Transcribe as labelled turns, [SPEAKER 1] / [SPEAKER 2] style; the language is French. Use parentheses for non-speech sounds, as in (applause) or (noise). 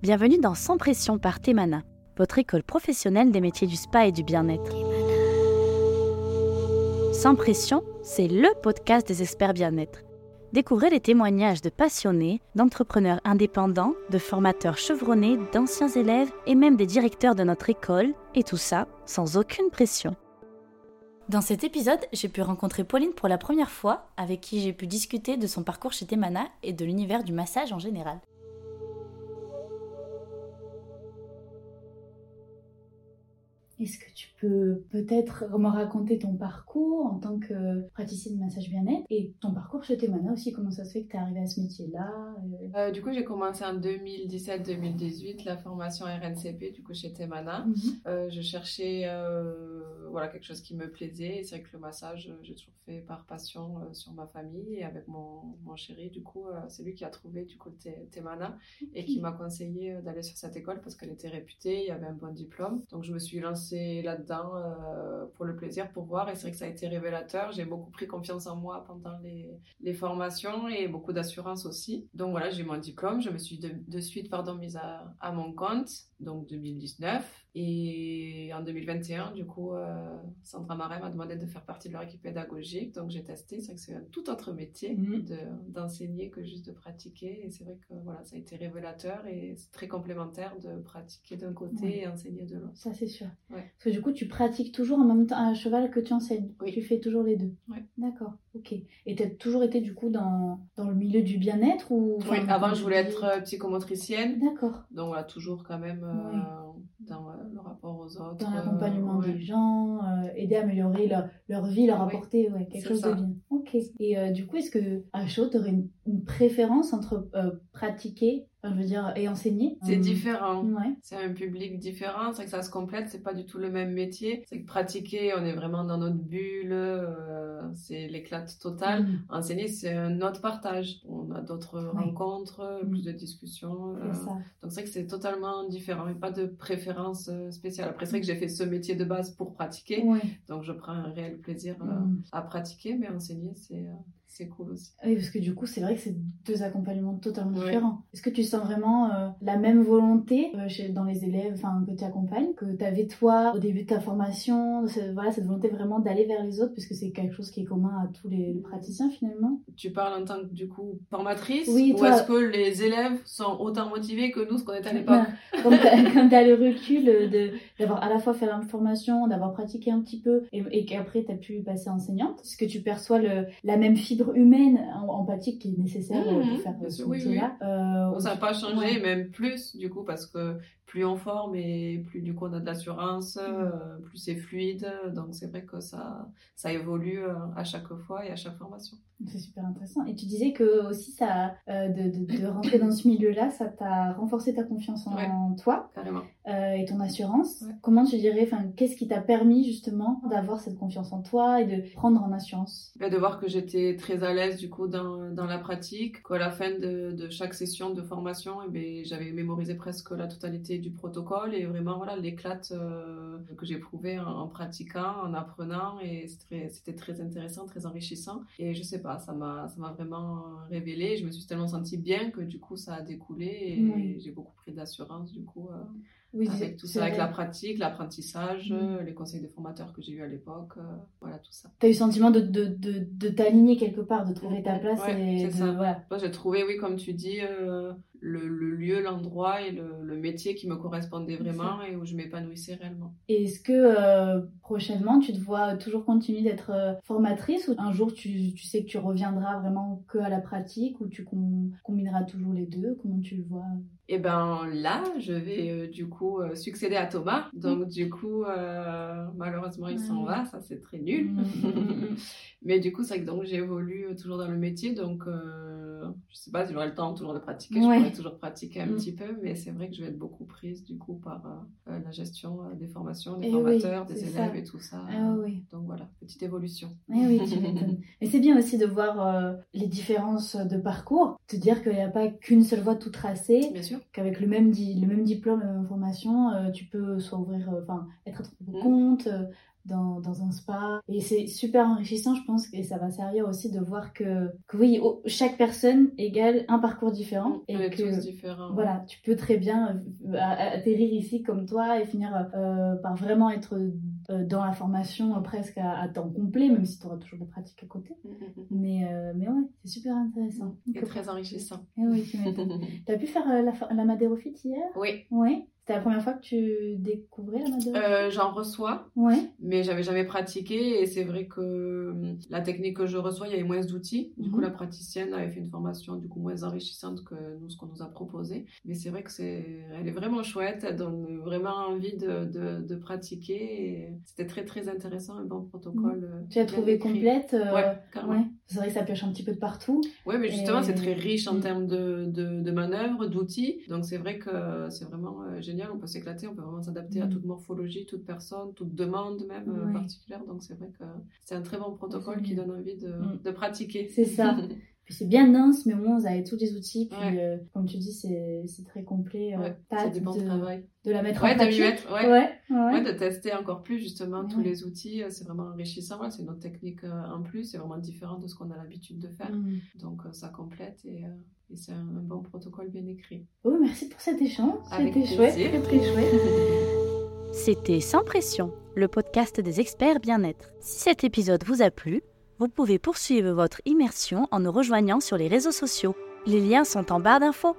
[SPEAKER 1] Bienvenue dans Sans Pression par Temana, votre école professionnelle des métiers du spa et du bien-être. Sans Pression, c'est le podcast des experts bien-être. Découvrez les témoignages de passionnés, d'entrepreneurs indépendants, de formateurs chevronnés, d'anciens élèves et même des directeurs de notre école, et tout ça sans aucune pression. Dans cet épisode, j'ai pu rencontrer Pauline pour la première fois, avec qui j'ai pu discuter de son parcours chez Temana et de l'univers du massage en général. Est-ce que tu peux peut-être me raconter ton parcours en tant que praticienne de massage bien-être et ton parcours chez Temana aussi Comment ça se fait que tu es arrivée à ce métier-là
[SPEAKER 2] euh? Euh, Du coup, j'ai commencé en 2017-2018 la formation RNCP du coup chez Temana. Mhm. Euh, je cherchais voilà quelque chose qui me plaisait. C'est vrai que le massage, j'ai toujours fait par passion sur ma famille et avec mon, mon chéri. Du coup, c'est lui qui a trouvé du coup Temana et qui m'a conseillé d'aller sur cette école parce qu'elle était réputée, il y avait un bon diplôme. Donc je me suis lancée là-dedans euh, pour le plaisir, pour voir. Et c'est vrai que ça a été révélateur. J'ai beaucoup pris confiance en moi pendant les, formations et beaucoup d'assurance aussi. Donc voilà, j'ai mon diplôme. Je me suis de, suite pardon, mise à, mon compte, donc 2019. Et en 2021, du coup, euh, Sandra Marais m'a demandé de faire partie de leur équipe pédagogique. Donc j'ai testé. C'est vrai que c'est un tout autre métier mhm. d'enseigner que juste de pratiquer. Et c'est vrai que voilà, ça a été révélateur et c'est très complémentaire de pratiquer d'un côté et enseigner de l'autre.
[SPEAKER 1] Ça, c'est sûr. Parce que du coup, tu pratiques toujours en même temps un cheval que tu enseignes. Oui. Tu fais toujours les deux.
[SPEAKER 2] Oui.
[SPEAKER 1] D'accord, ok. Et tu as toujours été du coup dans, dans le milieu du bien-être ou
[SPEAKER 2] Oui, avant je voulais être euh, psychomotricienne.
[SPEAKER 1] D'accord.
[SPEAKER 2] Donc voilà, toujours quand même euh, dans euh, aux autres.
[SPEAKER 1] Dans l'accompagnement des gens, aider à améliorer leur, leur vie, leur apporter ouais, quelque chose de bien. Ok. Et du coup, est-ce que à chaud, tu aurais une, une, préférence entre pratiquer je veux dire, et enseigner.
[SPEAKER 2] C'est différent. C'est un public différent. C'est que ça se complète. C'est pas du tout le même métier. C'est que pratiquer, on est vraiment dans notre bulle. Euh, c'est l'éclate totale. Mm. Enseigner, c'est un autre partage. On a d'autres rencontres, mm. plus de discussions. Euh, donc c'est que c'est totalement différent. Il n'y a pas de préférence euh, spéciale. Après, c'est vrai que j'ai fait ce métier de base pour pratiquer. Donc je prends un réel plaisir mm. à pratiquer. Mais enseigner, c'est c'est cool aussi.
[SPEAKER 1] Oui, parce que du coup, c'est vrai que c'est deux accompagnements totalement différents. Est-ce que tu sens vraiment euh, la même volonté euh, chez, dans les élèves enfin, que tu accompagnes, que tu avais toi au début de ta formation Voilà, cette volonté vraiment d'aller vers les autres, puisque c'est quelque chose qui est commun à tous les, praticiens finalement?
[SPEAKER 2] Tu parles en tant que du coup formatrice? Oui, Ou est-ce que les élèves sont autant motivés que nous, ce qu'on était à l'époque? (laughs)
[SPEAKER 1] Quand tu as, le recul d'avoir à la fois fait la formation, d'avoir pratiqué un petit peu et, et qu'après tu as pu passer enseignante, est-ce que tu perçois le, la même fibre humaine, empathique qui est nécessaire euh, pour mmh, faire ce métier-là.
[SPEAKER 2] Euh, ça n'a pas changé, même plus du coup, parce que plus on forme et plus du coup on a de l'assurance, mmh. euh, plus c'est fluide. Donc c'est vrai que ça, ça évolue à chaque fois et à chaque formation.
[SPEAKER 1] C'est super intéressant. Et tu disais que aussi ça, de, de, rentrer dans ce milieu-là, ça t'a renforcé ta confiance en toi
[SPEAKER 2] carrément.
[SPEAKER 1] et ton assurance. Comment tu dirais, enfin, qu'est-ce qui t'a permis justement d'avoir cette confiance en toi et de prendre en assurance?
[SPEAKER 2] Bah, De voir que j'étais très à l'aise du coup dans, dans la pratique, qu'à la fin de, de, chaque session de formation, eh ben, j'avais mémorisé presque la totalité du protocole et vraiment voilà l'éclate euh, que j'ai prouvé en, pratiquant, en apprenant et c'était très intéressant, très enrichissant. Et je sais pas, ça m'a ça m'a vraiment révélé. Je me suis tellement sentie bien que du coup ça a découlé et j'ai beaucoup pris d'assurance du coup. Euh, oui, avec tout ça, avec la pratique, l'apprentissage, mm. les conseils des formateurs que j'ai eu à l'époque, euh, voilà tout ça.
[SPEAKER 1] Tu as eu le sentiment de, de, de, de t'aligner quelque part, de trouver ta place
[SPEAKER 2] et ça. Voilà. j'ai trouvé, oui, comme tu dis, euh, le, le, lieu, l'endroit et le, le, métier qui me correspondait vraiment et où je m'épanouissais réellement.
[SPEAKER 1] Et est-ce que euh, prochainement tu te vois toujours continuer d'être formatrice ou un jour tu, tu, sais que tu reviendras vraiment que à la pratique ou tu combineras toujours les deux? Comment tu le vois?
[SPEAKER 2] Et eh ben là, je vais euh, du coup euh, succéder à Thomas. Donc du coup, euh, malheureusement, il s'en va, ça c'est très nul. Mm, mm, mm, Mais du coup, c'est vrai que donc j'évolue toujours dans le métier, donc je sais pas si j'aurai le temps toujours de pratiquer, je pourrais toujours pratiquer un mm. petit peu, mais c'est vrai que je vais être beaucoup prise du coup par euh, euh, la gestion euh, des formations, des formateurs, des élèves et tout ça.
[SPEAKER 1] Ah
[SPEAKER 2] donc voilà, petite évolution.
[SPEAKER 1] Eh oui, tu (laughs) Mais c'est bien aussi de voir les différences de parcours, te dire qu'il n'y a pas qu'une seule voie tout tracée, qu'avec le même le même diplôme, la même formation, tu peux soit ouvrir, enfin être à ton mm. compte dans, dans un spa. Et c'est super enrichissant, je pense, et ça va servir aussi de voir que, que oui, chaque personne égale un parcours différent.
[SPEAKER 2] Et
[SPEAKER 1] que,
[SPEAKER 2] tous différents.
[SPEAKER 1] Voilà, tu peux très bien euh, atterrir ici comme toi et finir euh, par vraiment être euh, dans la formation presque à, temps complet, même si tu auras toujours des pratiques à côté. Mm, mm, mm. Mais, mais ouais, c'est super intéressant.
[SPEAKER 2] Et très enrichissant.
[SPEAKER 1] Et eh oui, tu (laughs) as pu faire la, la Madérofite hier?
[SPEAKER 2] Oui.
[SPEAKER 1] Oui. C'était la première fois que tu découvrais la Madérofite
[SPEAKER 2] euh, J'en reçois,
[SPEAKER 1] ouais.
[SPEAKER 2] mais j'avais jamais pratiqué et c'est vrai que hum, la technique que je reçois, il y avait moins d'outils. Du coup, mhm. la praticienne avait fait une formation du coup moins enrichissante que nous, ce qu'on nous a proposé. Mais c'est vrai que c'est, elle est vraiment chouette, elle donne vraiment envie de, de, de pratiquer. C'était très très intéressant, un bon protocole.
[SPEAKER 1] Mhm. Tu as trouvé complète
[SPEAKER 2] euh... Ouais.
[SPEAKER 1] C'est vrai que ça pioche un petit peu de partout.
[SPEAKER 2] Oui, mais justement, c'est très riche en mm. termes de, de, de manœuvres, d'outils. Donc c'est vrai que c'est vraiment euh, génial. On peut s'éclater, on peut vraiment s'adapter à mm. toute morphologie, toute personne, toute demande même euh, particulière. Donc c'est vrai que c'est un très bon protocole qui donne envie de, mm. de pratiquer.
[SPEAKER 1] C'est ça. (laughs) c'est bien dense, mais au moins vous avez tous les outils. Puis, euh, comme tu dis, c'est très complet.
[SPEAKER 2] Euh, c'est du bon
[SPEAKER 1] de,
[SPEAKER 2] travail.
[SPEAKER 1] De la mettre
[SPEAKER 2] en
[SPEAKER 1] pratique.
[SPEAKER 2] ouais. Ouais, de tester encore plus justement tous les outils. Euh, c'est vraiment enrichissant. c'est une autre technique en plus. C'est vraiment différent de ce qu'on a l'habitude de faire. Mm. Donc ça complète et, et c'est un, bon protocole bien écrit.
[SPEAKER 1] Oh, merci pour cet échange. C'était chouette. Très, très chouette.
[SPEAKER 3] C'était Sans Pression, le podcast des experts bien-être. Si cet épisode vous a plu, vous pouvez poursuivre votre immersion en nous rejoignant sur les réseaux sociaux. Les liens sont en barre d'infos.